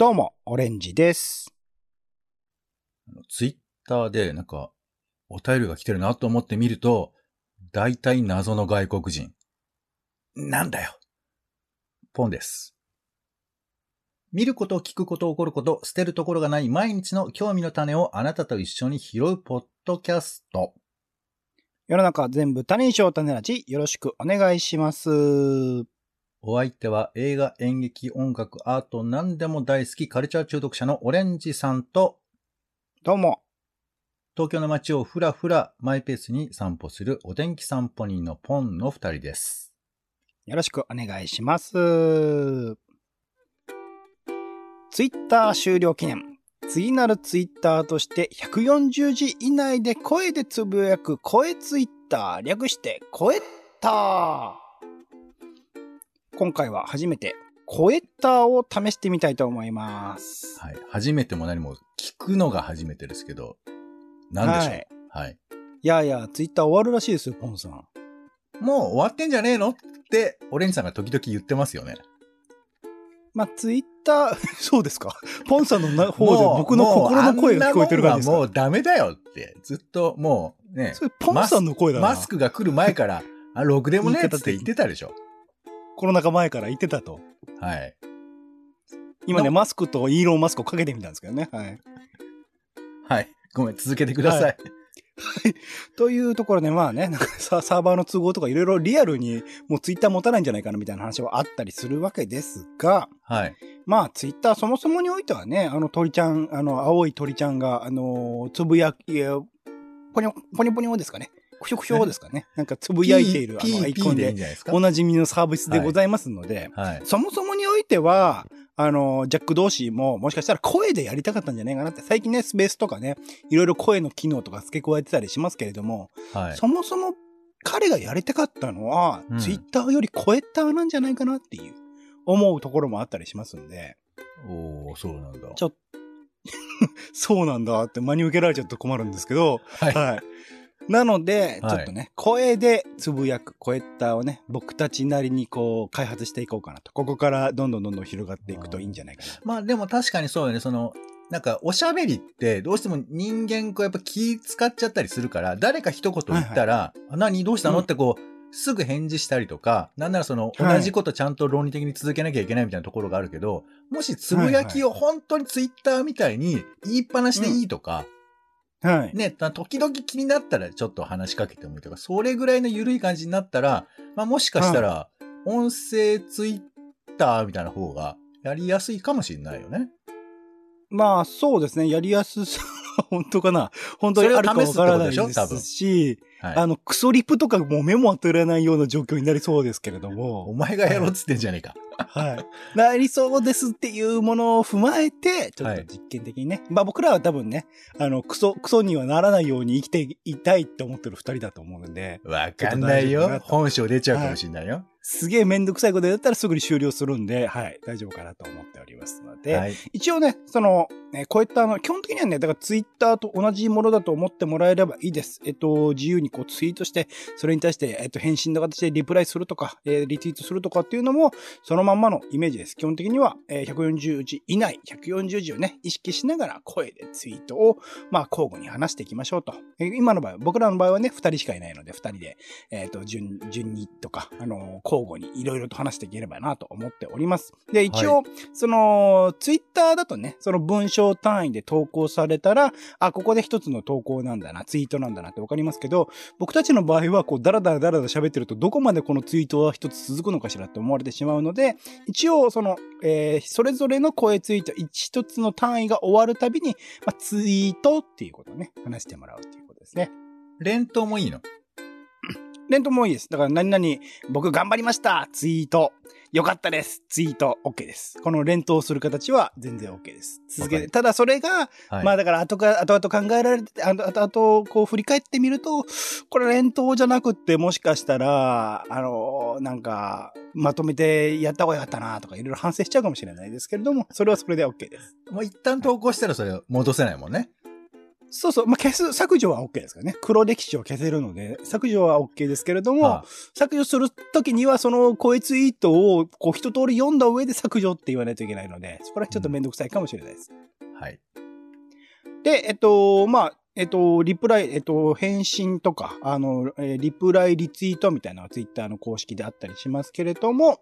どうも、オレンジです。ツイッターでなんか、お便りが来てるなと思って見ると、大体謎の外国人。なんだよ。ポンです。見ること、聞くこと、起こること、捨てるところがない毎日の興味の種をあなたと一緒に拾うポッドキャスト。世の中全部他人賞種ラジ、よろしくお願いします。お相手は映画、演劇、音楽、アート、何でも大好きカルチャー中毒者のオレンジさんと、どうも。東京の街をふらふらマイペースに散歩するお天気散歩人のポンの二人です。よろしくお願いします。ツイッター終了記念。次なるツイッターとして140字以内で声でつぶやく声ツイッター略して声ッター。今回は初めて声ッターを試してみたいと思います。はい。初めても何も聞くのが初めてですけど、何でしょう？はい。いやいや、ツイッター終わるらしいですよ、ポンさん。もう終わってんじゃねえの？って、オレンジさんが時々言ってますよね。まあ、ツイッター、そうですか。ポンさんのな方で僕の心の声が聞こえてる感じですか？もうダメだよって、ずっともうね、それポンさんの声だな。マスクが来る前から、あ、ろくでもねえって言ってたでしょ。コロナ禍前から言ってたと。はい。今ね、のマスクとイーロンマスクをかけてみたんですけどね。はい。はい。ごめん、続けてください。はというところで、まあね、なんかササーバーの都合とかいろいろリアルにもうツイッター持たないんじゃないかなみたいな話はあったりするわけですが、はい。まあツイッターそもそもにおいてはね、あの鳥ちゃん、あの青い鳥ちゃんが、あのつぶやき、ポニョ、ポニョポニョですかね。くしょくしょですかね。なんかつぶやいているあのアイコンで。おなじみのサービスでございますので、はい。そもそもにおいては、あの、ジャック同士ももしかしたら声でやりたかったんじゃないかなって、最近ね、スペースとかね、いろいろ声の機能とか付け加えてたりしますけれども、はい。そもそも彼がやりたかったのは、うんツイッターより声ッターなんじゃないかなっていう、思うところもあったりしますんで、おー、そうなんだ。ちょっと、そうなんだって真に受けられちゃうと困るんですけど、はい。はい。なので、はいちょっとね、声でつぶやく、声ッターをね、僕たちなりにこう、開発していこうかなと。ここからどんどんどんどん広がっていくといいんじゃないかな。まあでも確かにそうよね。その、なんかおしゃべりってどうしても人間こうやっぱ気使っちゃったりするから、誰か一言言ったら、あ何どうしたの、うんってこう、すぐ返事したりとか、なんならそのはい同じことちゃんと論理的に続けなきゃいけないみたいなところがあるけど、もしつぶやきを本当にツイッターみたいに言いっぱなしでいいとか、はい。ね、時々気になったらちょっと話しかけてもいいとか、それぐらいの緩い感じになったら、まあもしかしたら、音声ツイッターみたいな方がやりやすいかもしれないよね。まあ、そうですね。やりやすさ、本当かな本当にあるかわからないでしょ多分ですし、はい。あの、クソリプとかもう目も当てられないような状況になりそうですけれどおも、前がやろうっつってんじゃねえか。はい。なりそうですっていうものを踏まえて、ちょっと実験的にね。まあ僕らは多分ね、あの、クソ、クソにはならないように生きていたいって思ってる二人だと思うので、わかんないよ本性出ちゃうかもしれないよ。すげえめんどくさいことやったらすぐに終了するんで、はい、大丈夫かなと思っておりますので、はい。一応ね、その、ね、こういったあの、基本的にはね、だからツイッターと同じものだと思ってもらえればいいです。えっと、自由にこうツイートして、それに対して、えっと、返信の形でリプライするとか、えーリツイートするとかっていうのも、そのまんまのイメージです。基本的には、えー140字以内、140字をね、意識しながら声でツイートを、まあ、交互に話していきましょうと。えー今の場合、僕らの場合はね、2人しかいないので、2人で、えっ、と、順、順にとか、あの交互にいろいろと話していければなと思っております。で、一応、その、ツイッターだとね、その文章単位で投稿されたら、あ、ここで一つの投稿なんだな、ツイートなんだなってわかりますけど、僕たちの場合は、こう、ダラダラダラダラ喋ってると、どこまでこのツイートは一つ続くのかしらって思われてしまうので、一応、その、えーそれぞれの声ツイート、一つの単位が終わるたびに、まあ、ツイートっていうことをね、話してもらうっていうことですね。連投もいいの？連投もいいです。だから何々、僕頑張りましたツイート。よかったですツイート OK です。この連投する形は全然 OK です。続けて、ただそれが、はい。まあだから後か、後々考えられて、後々こう振り返ってみると、これ連投じゃなくってもしかしたら、あの、なんか、まとめてやった方がよかったなとかいろいろ反省しちゃうかもしれないですけれども、それはそれで OK です。もう一旦投稿したらそれ戻せないもんね。そうそう。まあ、消す、削除は OK ですからね。黒歴史を消せるので、削除は OK ですけれども、あ削除するときには、その声ツイートを、こう、一通り読んだ上で削除って言わないといけないので、そこら辺ちょっとめんどくさいかもしれないです。はい。で、えっと、まあ、えっと、リプライ、えっと、返信とか、あの、えーリプライリツイートみたいなのがツイッターの公式であったりしますけれども、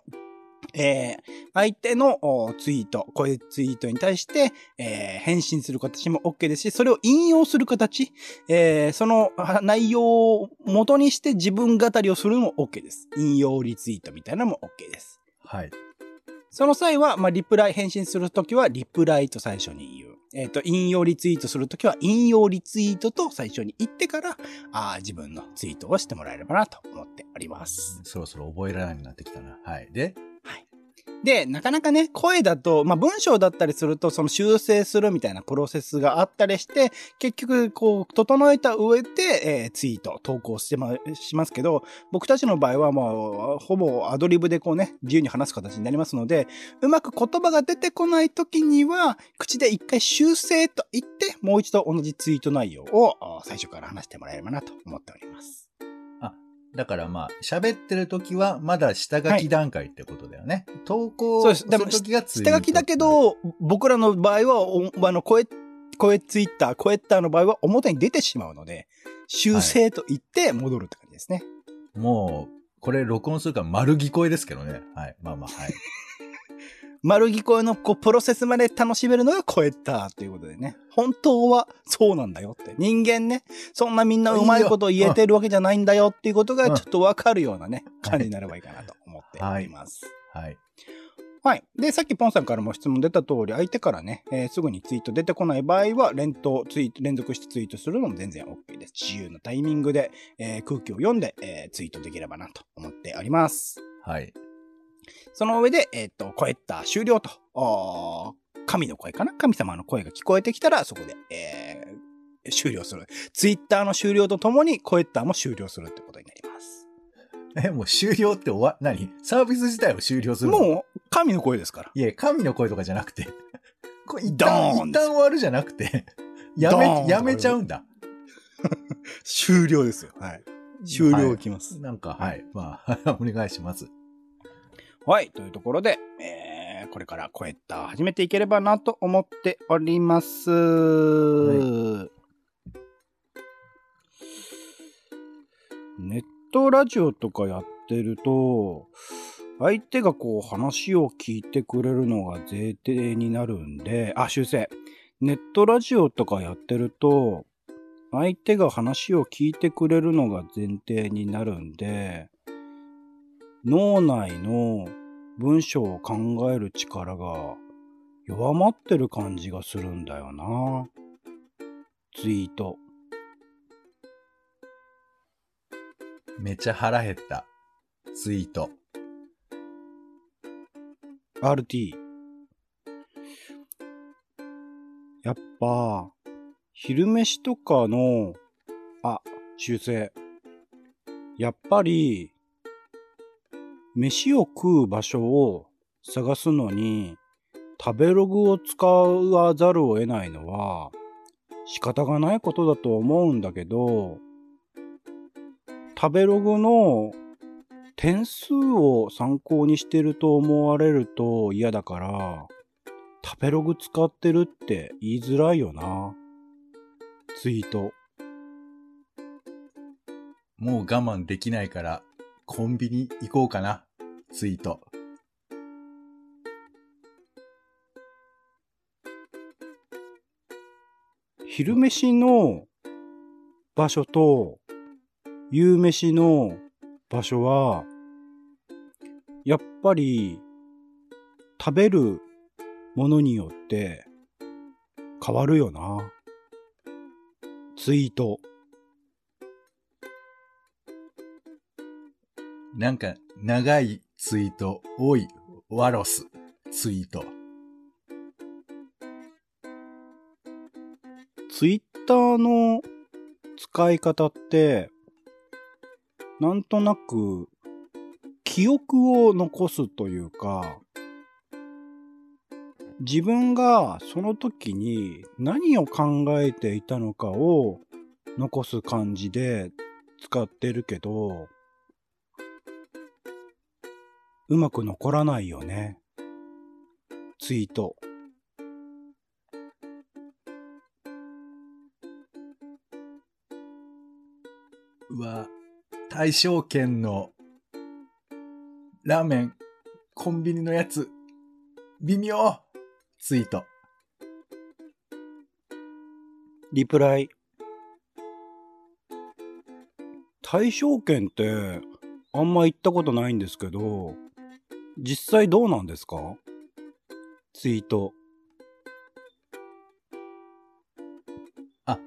えー相手のおツイート、声ツイートに対して、えー返信する形も OK ですし、それを引用する形、えーそのあ内容を元にして自分語りをするのも OK です。引用リツイートみたいなのも OK です。はい。その際は、まあ、リプライ、返信するときは、リプライと最初に言う。えっ、と、引用リツイートするときは、引用リツイートと最初に言ってから、あー自分のツイートをしてもらえればなと思っております。そろそろ覚えられないようになってきたな。はい。で、で、なかなかね、声だと、まあ、文章だったりすると、その修正するみたいなプロセスがあったりして、結局、こう、整えた上で、えーツイート、投稿してま、しますけど、僕たちの場合は、もう、ほぼアドリブでこうね、自由に話す形になりますので、うまく言葉が出てこない時には、口で一回修正と言って、もう一度同じツイート内容を最初から話してもらえればなと思っております。だからまあ、喋ってる時はまだ下書き段階ってことだよね。投稿する時がツイート下書きだけ、ど、僕らの場合は、おあの、声、声ツイッター、声ッターの場合は表に出てしまうので、修正と言って戻るって感じですね。もう、これ録音するから丸聞こえですけどね。はい。まあまあ、はい。丸聞こえのこうプロセスまで楽しめるのが声ッターということでね。本当はそうなんだよって。人間ね、そんなみんなうまいこと言えてるわけじゃないんだよっていうことがうんちょっとわかるようなね、感じになればいいかなと思っております。はい。はい。で、さっきポンさんからも質問出た通り、相手からね、えーすぐにツイート出てこない場合は、連投、ツイート、連続してツイートするのも全然 OK です。自由なタイミングで、えー空気を読んで、えーツイートできればなと思っております。はい。その上で、えっ、と、声った終了と、神の声かな？神様の声が聞こえてきたら、そこで、えー終了する。ツイッターの終了とともに、声ったも終了するってことになります。え、もう終了って終わ、何？サービス自体を終了するの？もう、神の声ですから。いえ、神の声とかじゃなくて、これ一ド旦、一旦終わるじゃなくて、やめ、やめちゃうんだ。終了ですよ。はい。終了が来ます。なんか、はい。まあ、お願いします。はい。というところで、えー、これからコエッタ始めていければなと思っております。ネットラジオとかやってると、相手がこう話を聞いてくれるのが前提になるんで、あ、修正。ネットラジオとかやってると、相手が話を聞いてくれるのが前提になるんで、脳内の文章を考える力が弱まってる感じがするんだよな。ツイート。めちゃ腹減った。ツイート。RT。やっぱ、昼飯とかの、あ、修正。やっぱり、飯を食う場所を探すのに、食べログを使わざるを得ないのは、仕方がないことだと思うんだけど、食べログの点数を参考にしてると思われると嫌だから、食べログ使ってるって言いづらいよな。ツイート。もう我慢できないから、コンビニ行こうかな。ツイート。昼飯の場所と夕飯の場所は、やっぱり食べるものによって変わるよな。ツイート。なんか、長いツイート、多い、ワロス、ツイート。ツイッターの使い方って、なんとなく、記憶を残すというか、自分がその時に何を考えていたのかを残す感じで使ってるけど、うまく残らないよね。ツイート。うわ、大正圏のラーメン、コンビニのやつ、微妙ツイート。リプライ。大正圏ってあんま行ったことないんですけど、実際どうなんですか？ツイート。あ、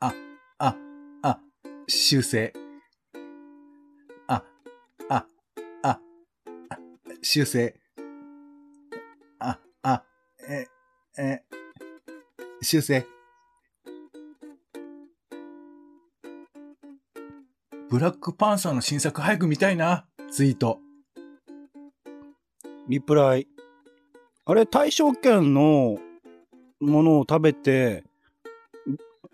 あ、あ、あ、修正。あ、あ、あ、あ。修正。あ、あ、え、え、修正。ブラックパンサーの新作早く見たいな、ツイート。リプライ。あれ、大正圏のものを食べて、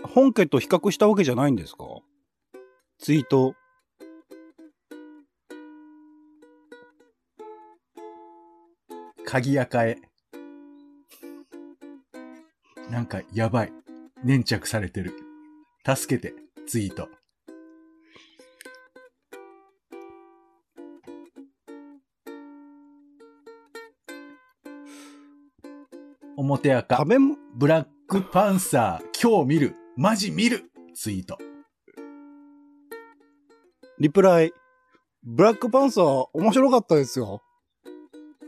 本家と比較したわけじゃないんですか？ツイート。鍵垢へ。なんかやばい。粘着されてる。助けて、ツイート。表赤。食べも、ブラックパンサー、今日見る。マジ見る。ツイート。リプライ。ブラックパンサー面白かったですよ。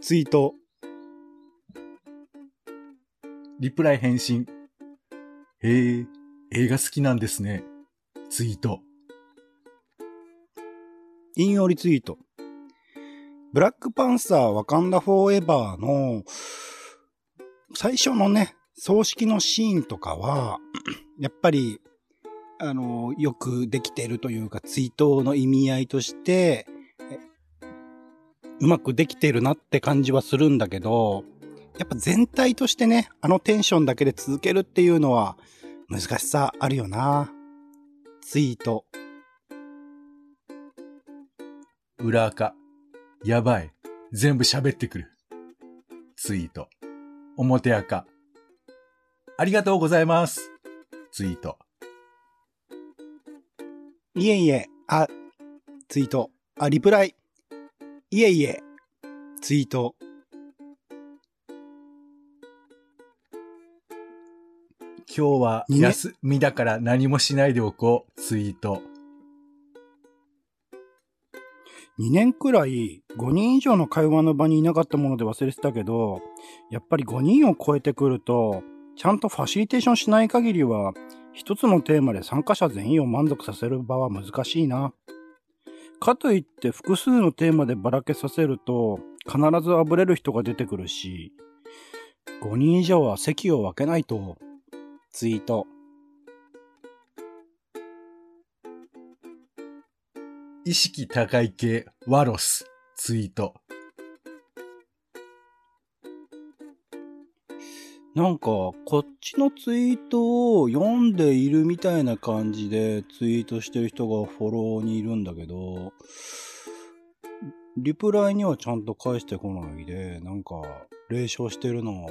ツイート。リプライ返信。へえ、映画好きなんですね。ツイート。引用リツイート。ブラックパンサーワカンダフォーエバーの最初のね、葬式のシーンとかは、やっぱり、あの、よくできてるというか、追悼の意味合いとして、うまくできてるなって感じはするんだけど、やっぱ全体としてね、あのテンションだけで続けるっていうのは難しさあるよな。ツイート。裏垢。やばい。全部喋ってくる。ツイート。表垢。ありがとうございます。ツイート。いえいえ、あ、ツイート。あ、リプライ。いえいえ、ツイート。今日は休みだから何もしないでおこう。ツイート。2年くらい5人以上の会話の場にいなかったもので忘れてたけど、やっぱり5人を超えてくると、ちゃんとファシリテーションしない限りは、一つのテーマで参加者全員を満足させる場は難しいな。かといって複数のテーマでばらけさせると、必ずあぶれる人が出てくるし、5人以上は席を分けないと、ツイート。意識高い系、ワロス。ツイート。なんか、こっちのツイートを読んでいるみたいな感じでツイートしてる人がフォローにいるんだけど、リプライにはちゃんと返してこないで、なんか、霊障してるの、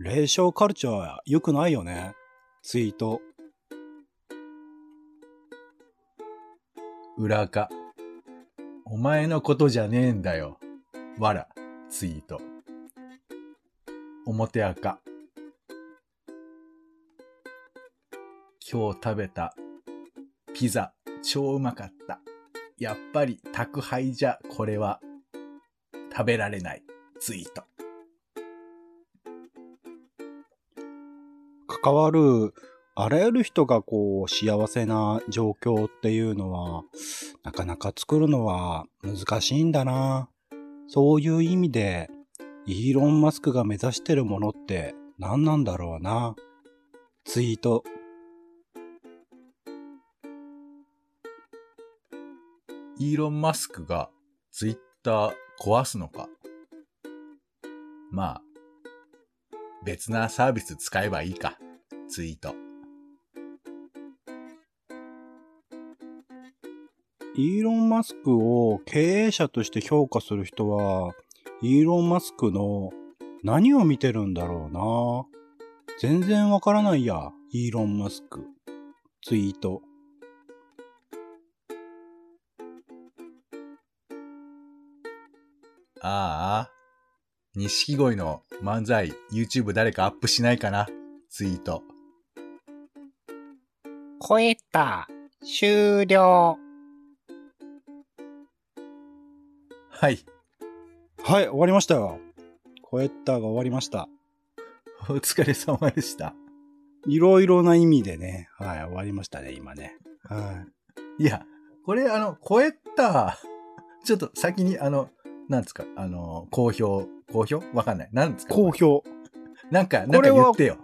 霊障カルチャー良くないよね。ツイート。裏垢。お前のことじゃねえんだよ。わら。ツイート。表垢。今日食べたピザ超うまかった。やっぱり宅配じゃこれは食べられない。ツイート。関わる、あらゆる人がこう、幸せな状況っていうのは、なかなか作るのは難しいんだな。そういう意味で、イーロン・マスクが目指してるものって何なんだろうな。ツイート。イーロン・マスクがツイッター壊すのかまあ、別なサービス使えばいいか。ツイート。イーロン・マスクを経営者として評価する人は、イーロン・マスクの何を見てるんだろうな。全然わからないや、イーロン・マスク。ツイート。ああ。錦鯉の漫才、YouTube 誰かアップしないかなツイート。超えた。終了。はい。はい、終わりましたよ。コエッターが終わりました。お疲れ様でした。いろいろな意味でね、はい、終わりましたね、今ね。はいや、これあの、超えた、ちょっと先にあの、なんですか、あの、好評、好評わかんない。なんですい。か好評。なんか、なんこれはか言ってよ。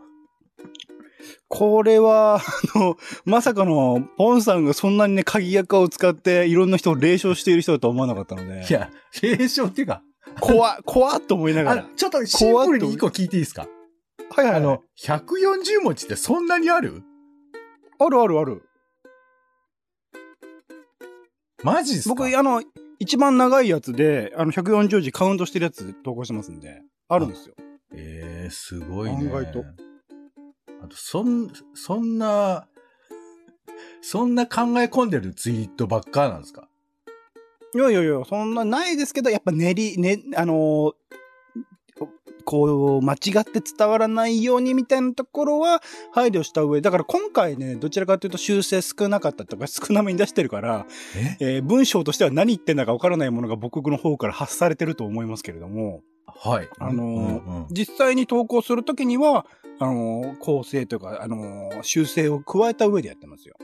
これは、あの、まさかの、ポンさんがそんなにね、鍵垢を使っていろんな人を霊障している人だとは思わなかったので。いや、霊障っていうか、怖っ、怖っと思いながら。あちょっとシンプルに一個聞いていいですか？はいはい、はい。あの、140文字ってそんなにある？あるあるある。マジっすか？僕、あの、一番長いやつで、あの、140字カウントしてるやつ投稿してますんで、あるんですよ。えー、すごいね。案外と。あと、そん、そんな、そんな考え込んでるツイートばっかなんですか？いやいやいや、そんなないですけど、やっぱ練り、ね、あのーこう、間違って伝わらないようにみたいなところは配慮した上、だから今回ね、どちらかというと修正少なかったとか 少なめに出してるから、え？えー文章としては何言ってんだかわからないものが僕の方から発されてると思いますけれども、はい。あのーうんうん実際に投稿するときには、あのー構成というか、あのー修正を加えた上でやってますよ。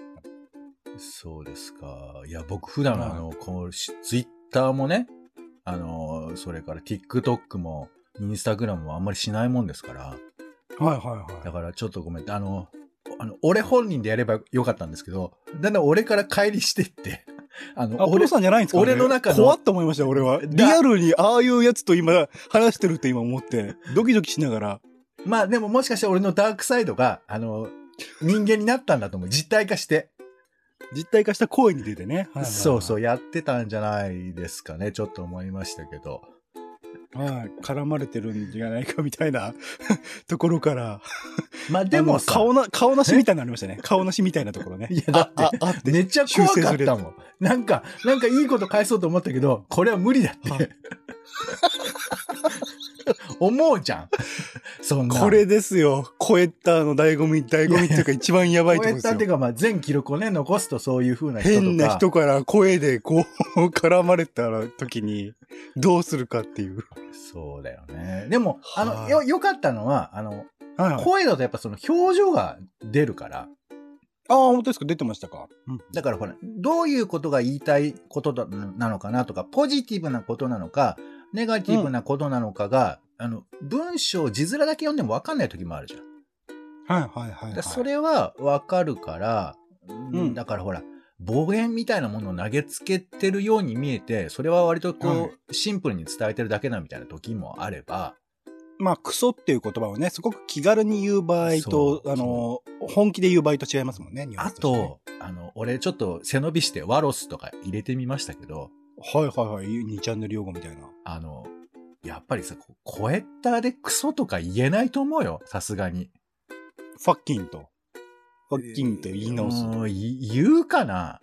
そうですか。いや、僕普段はいあの、こう、しツイッターもね、あの、それから TikTok も、インスタグラムもあんまりしないもんですから、はいはいはい。だからちょっとごめん。あの、あの、俺本人でやればよかったんですけど、だんだん俺から帰りしてって、あの、あ、ポロさんじゃないんですか？俺の中の怖っと思いましたよ、俺は。だリアルにああいうやつと今、話してるって今思って、ドキドキしながら。まあでももしかして俺のダークサイドが、あの、人間になったんだと思う。実体化して。実体化した声に出てね。はいはいはいそうそう、やってたんじゃないですかね。ちょっと思いましたけど。はい。絡まれてるんじゃないかみたいな ところから。まあでも顔な、顔なしみたいになりましたね。顔なしみたいなところね。いやだってあ、って。めっちゃ怖かったもん。なんか、なんかいいこと返そうと思ったけど、これは無理だっはて。思うじゃん。そんな。これですよ。コエッターの醍醐味、醍醐味っていうか一番やばいとこですよ。やったっていうか、まあ全記録をね、残すとそういう風な人とか。変な人から声でこう絡まれた時にどうするかっていう。そうだよね。でも、あの、はいよ、良かったのは、あの、はいはい、声だとやっぱその表情が出るから。ああ、本当ですか？出てましたか、うん、だからほら、どういうことが言いたいことだなのかなとか、ポジティブなことなのか、ネガティブなことなのかが、あの、文章、字面だけ読んでも分かんない時もあるじゃん。はいはいはい、はい。だそれは分かるから、んだからほら、暴言みたいなものを投げつけてるように見えて、それは割とこう、はいシンプルに伝えてるだけなみたいな時もあれば、まあ、クソっていう言葉をね、すごく気軽に言う場合と、あの、本気で言う場合と違いますもんね、ニュアンあと、あの、俺ちょっと背伸びしてワロスとか入れてみましたけど、はいはいはい、2チャンネル用語みたいな。あの、やっぱりさ、こエッターでクソとか言えないと思うよ、さすがに。ファッキンと。ファッキンと言い直す。言うかな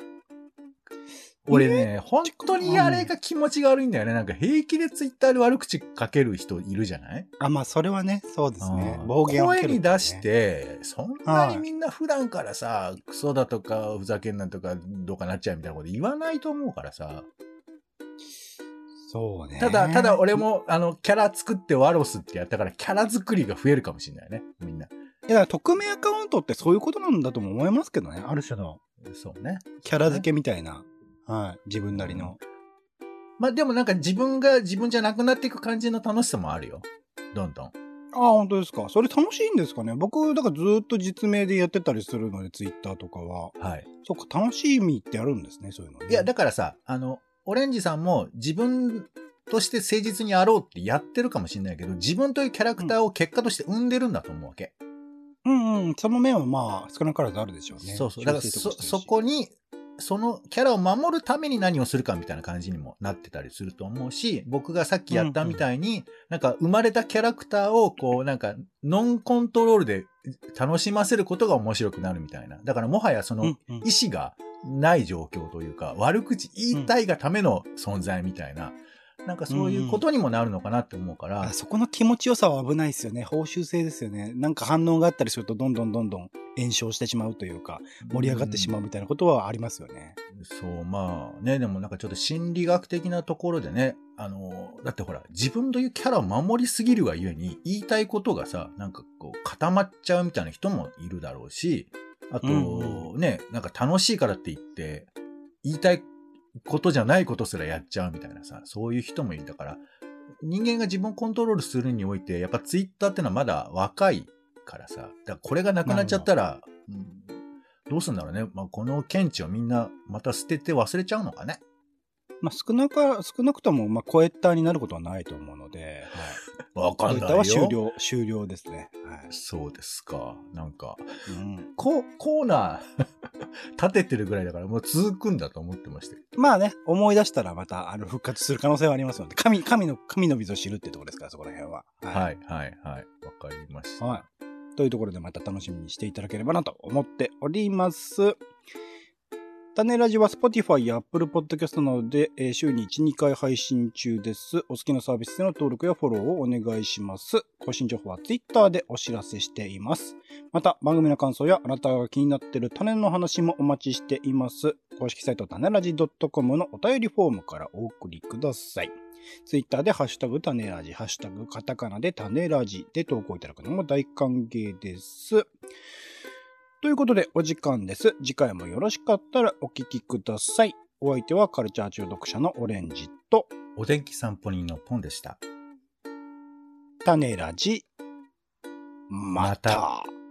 俺ね、本当にあれが気持ちが悪いんだよね。なんか平気でツイッターで悪口書ける人いるじゃない？あ、まあ、それはね、そうですねう。ん暴言を吐ける声に出し。て、そんなにみんな普段からさ、クソだとか、ふざけんなとか、どうかなっちゃうみたいなこと言わないと思うからさ。そうね。ただ、ただ俺。も、あの、キャラ作ってワロスってやったから、キャラ作りが増えるかもしれないね、みんな。いや、匿名アカウントってそういうことなんだとも思いますけどね。ある種のそうね。キャラ付けみたいな。はい。自分なりの。まあでもなんか自分が自分じゃなくなっていく感じの楽しさもあるよ。どんどん。ああ、本当ですか。それ楽しいんですかね。僕、だからずっと実名でやってたりするので、ツイッターとかは。はい。そっか、楽しみってあるんですね、そういうのね。いや、だからさ、あの、オレンジさんも自分として誠実にあろうってやってるかもしれないけど、自分というキャラクターを結果として生んでるんだと思うわけ。うんうん。その面はまあ、少なからずあるでしょうね。そうそう。だからそ、そこに、そのキャラを守るために何をするかみたいな感じにもなってたりすると思うし、僕がさっきやったみたいに、なんか生まれたキャラクターをこう、なんかノンコントロールで楽しませることが面白くなるみたいな。だからもはやそのうんうん意志がない状況というか、悪口言いたいがための存在みたいな、なんかそういうことにもなるのかなって思うから、あそこの気持ちよさは危ないですよね。報酬制ですよね。なんか反応があったりすると、どんどんどんどん炎症してしまうというか、盛り上がってしまうみたいなことはありますよね。そう、まあね、でもなんかちょっと心理学的なところでね、あの、だってほら、自分というキャラを守りすぎるがゆえに、言いたいことがさ、なんかこう、固まっちゃうみたいな人もいるだろうし、あと、うんね、なんか楽しいからって言って、言いたいことじゃないことすらやっちゃうみたいなさ、そういう人もいるんだから、人間が自分をコントロールするにおいて、やっぱツイッターってのはまだ若いからさ、だからこれがなくなっちゃったら、うんどうすんだろうね。まあ、この見地をみんなまた捨てて忘れちゃうのかね。まあ、少なか、少なくとも、まあ、コエッターになることはないと思うので、わはい。コエッターは終。了、終了ですね。はい。そうですか。なんか、うん、こコーナー立ててるぐらいだからもう続くんだと思ってました。まあね、思い出したらまた、あの、復活する可能性はありますので、神、神の、神の水を知るってところですから、そこら辺は。はい、はい、はい。わかりました。はい。というところでまた楽しみにしていただければなと思っております。種ラジは Spotify や Apple Podcast などで、週に1、2回配信中です。お好きなサービスでの登録やフォローをお願いします。更新情報は Twitter でお知らせしています。また、番組の感想やあなたが気になっている種の話もお待ちしています。公式サイト種ラジ .com のお便りフォームからお送りください。ツイッターでハッシュタグ種ラジ、ハッシュタグカタカナで種ラジで投稿いただくのも大歓迎です。ということでお時間です。次回もよろしかったらお聞きください。お相手はカルチャー中毒者のオレンジとお天気散歩人のポンでした。種ラジ。また。ま